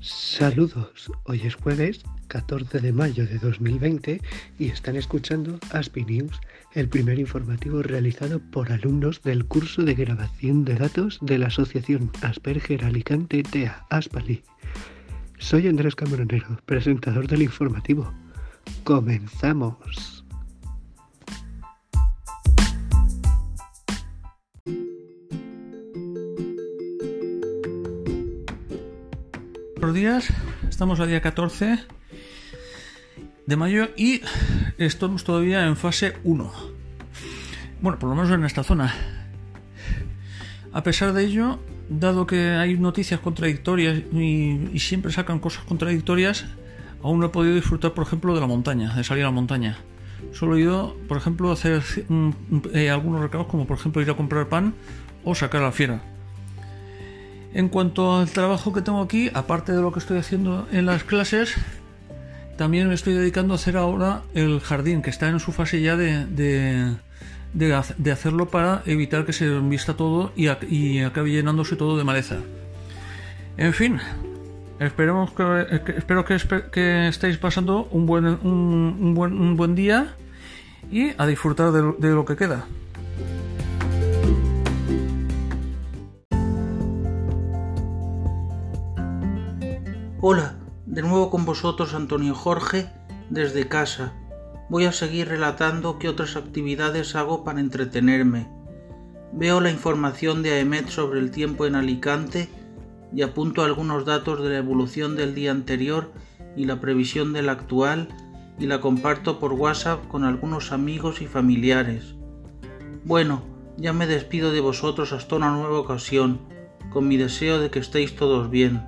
Saludos, hoy es jueves 14 de mayo de 2020 y están escuchando Aspi News, el primer informativo realizado por alumnos del curso de grabación de datos de la Asociación Asperger Alicante TEA Aspali. Soy Andrés Camaronero, presentador del informativo. Comenzamos. Buenos días, estamos al día 14 de mayo y estamos todavía en fase 1. Bueno, por lo menos en esta zona. A pesar de ello, dado que hay noticias contradictorias y, siempre sacan cosas contradictorias, aún no he podido disfrutar, por ejemplo, de la montaña, de salir a la montaña. Solo he ido, por ejemplo, a hacer eh, algunos recados, como por ejemplo ir a comprar pan o sacar a la fiera. En cuanto al trabajo que tengo aquí, aparte de lo que estoy haciendo en las clases, también me estoy dedicando a hacer ahora el jardín, que está en su fase ya de, hacerlo para evitar que se vista todo y, acabe llenándose todo de maleza. En fin, esperemos que, espero que, estéis pasando un buen, un, buen, un buen día y a disfrutar de lo que queda. Hola, de nuevo con vosotros Antonio Jorge desde casa. Voy a seguir relatando qué otras actividades hago para entretenerme. Veo la información de AEMET sobre el tiempo en Alicante y apunto algunos datos de la evolución del día anterior y la previsión del actual y la comparto por WhatsApp con algunos amigos y familiares. Bueno, ya me despido de vosotros hasta una nueva ocasión, con mi deseo de que estéis todos bien.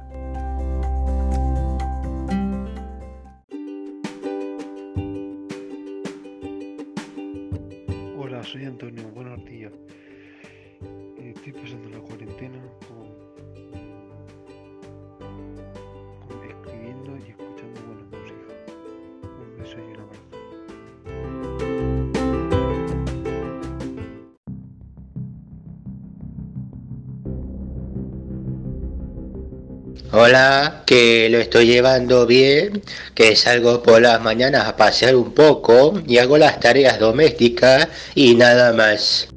Hola, que lo estoy llevando bien, que salgo por las mañanas a pasear un poco y hago las tareas domésticas y nada más.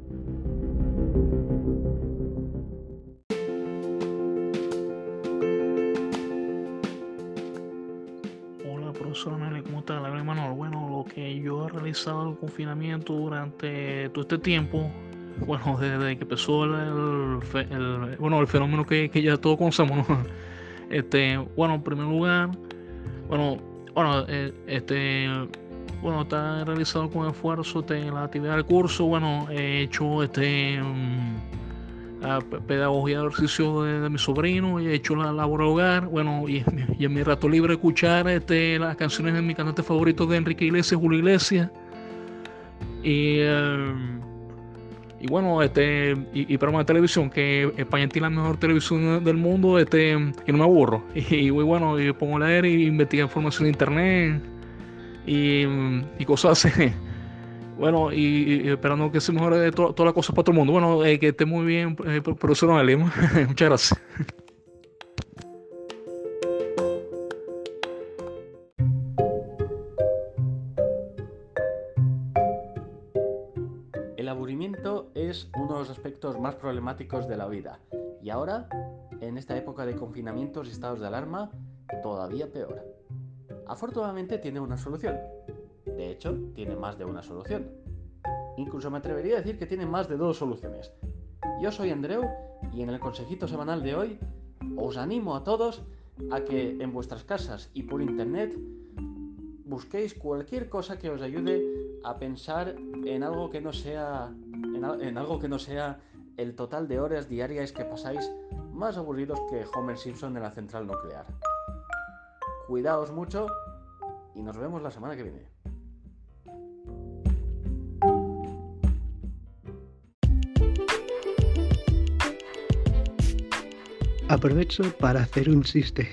Hola profesor ¿cómo está? La Manuel. Bueno, lo que yo he realizado el confinamiento durante todo este tiempo, bueno, desde que empezó el, bueno, el fenómeno que, que ya todos conocemos, ¿no? Este, bueno, en primer lugar, bueno, bueno, eh, este, bueno, está realizado con esfuerzo este, la actividad del curso. Bueno, he hecho este mm, pedagogía de ejercicio de, mi sobrino, he hecho la labor del hogar, bueno, y, en mi rato libre escuchar este, las canciones de mi cantante favorito de Enrique Iglesias, Julio Iglesias. Y em, y bueno, este, y, y programa de televisión, que España tiene la mejor televisión del mundo, este, y no me aburro. Y, bueno, y pongo a leer y investigar información en internet y, cosas así. Bueno, y, esperando que se mejore toda la cosa para todo el mundo. Bueno, eh, que esté muy bien, eh, profesor Muchas gracias. Más problemáticos de la vida. Y ahora, en esta época de confinamientos y estados de alarma, todavía peor. Afortunadamente tiene una solución. De hecho, tiene más de una solución. Incluso me atrevería a decir que tiene más de dos soluciones. Yo soy Andreu y en el consejito semanal de hoy os animo a todos a que en vuestras casas y por internet busquéis cualquier cosa que os ayude a pensar en algo que no sea en, algo que no sea el total de horas diarias que pasáis más aburridos que Homer Simpson en la central nuclear. Cuidaos mucho y nos vemos la semana que viene. Aprovecho para hacer un chiste.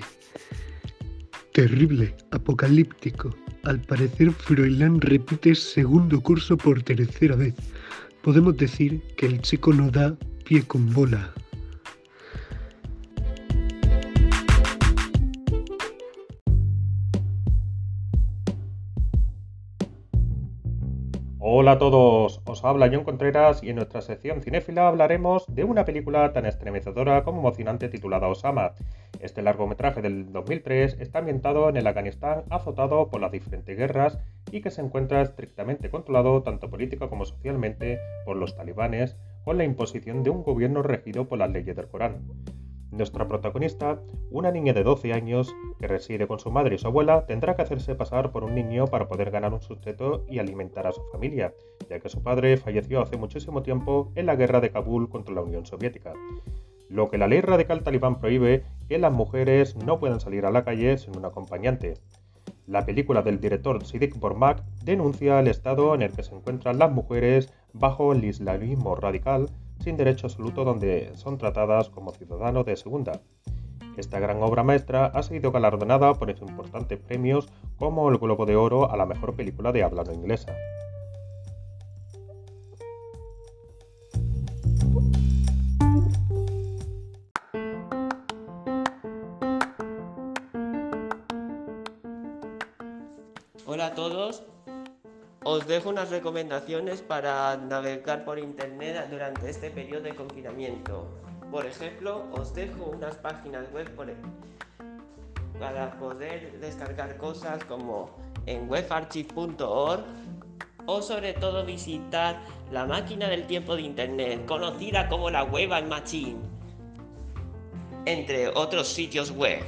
Terrible, apocalíptico. Al parecer, Froilán repite segundo curso por tercera vez. Podemos decir que el chico no da pie con bola. Hola a todos, os habla John Contreras y en nuestra sección cinéfila hablaremos de una película tan estremecedora como emocionante titulada Osama. Este largometraje del 2003 está ambientado en el Afganistán azotado por las diferentes guerras y que se encuentra estrictamente controlado tanto política como socialmente por los talibanes con la imposición de un gobierno regido por las leyes del Corán. Nuestra protagonista, una niña de 12 años que reside con su madre y su abuela, tendrá que hacerse pasar por un niño para poder ganar un sustento y alimentar a su familia, ya que su padre falleció hace muchísimo tiempo en la guerra de Kabul contra la Unión Soviética. Lo que la ley radical talibán prohíbe que las mujeres no puedan salir a la calle sin un acompañante. La película del director Siddiq Bormak denuncia el estado en el que se encuentran las mujeres bajo el islamismo radical sin derecho absoluto donde son tratadas como ciudadanos de segunda. Esta gran obra maestra ha sido galardonada por importantes premios como el Globo de Oro a la mejor película de habla no inglesa. Hola a todos, os dejo unas recomendaciones para navegar por internet durante este periodo de confinamiento. Por ejemplo, os dejo unas páginas web para poder descargar cosas como en webarchive.org o sobre todo visitar la máquina del tiempo de internet, conocida como la Web Machine, entre otros sitios web.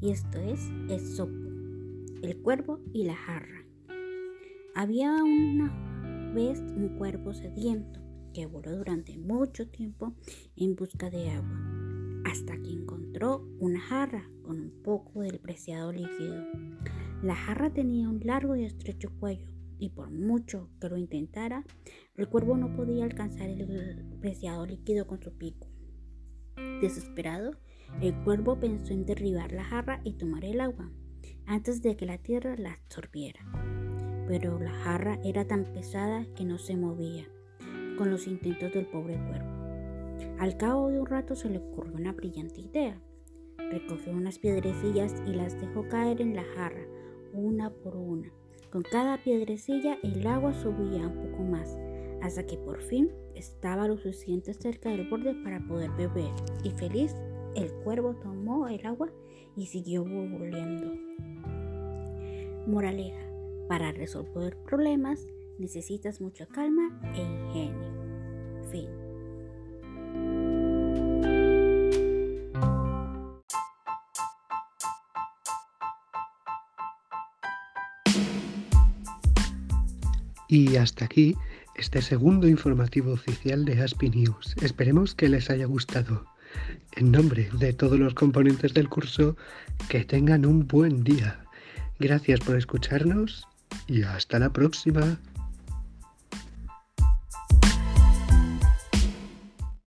Y esto es Esopo, el cuervo y la jarra. Había una vez un cuervo sediento que voló durante mucho tiempo en busca de agua, hasta que encontró una jarra con un poco del preciado líquido. La jarra tenía un largo y estrecho cuello y por mucho que lo intentara, el cuervo no podía alcanzar el preciado líquido con su pico. Desesperado, el cuervo pensó en derribar la jarra y tomar el agua antes de que la tierra la absorbiera. Pero la jarra era tan pesada que no se movía con los intentos del pobre cuervo. Al cabo de un rato se le ocurrió una brillante idea. Recogió unas piedrecillas y las dejó caer en la jarra, una por una. Con cada piedrecilla el agua subía un poco más, hasta que por fin estaba lo suficiente cerca del borde para poder beber, y feliz el cuervo tomó el agua y siguió burbuleando. Moraleja, para resolver problemas necesitas mucha calma e ingenio. Fin. Y hasta aquí este segundo informativo oficial de Aspi News. Esperemos que les haya gustado. En nombre de todos los componentes del curso, que tengan un buen día. Gracias por escucharnos y hasta la próxima.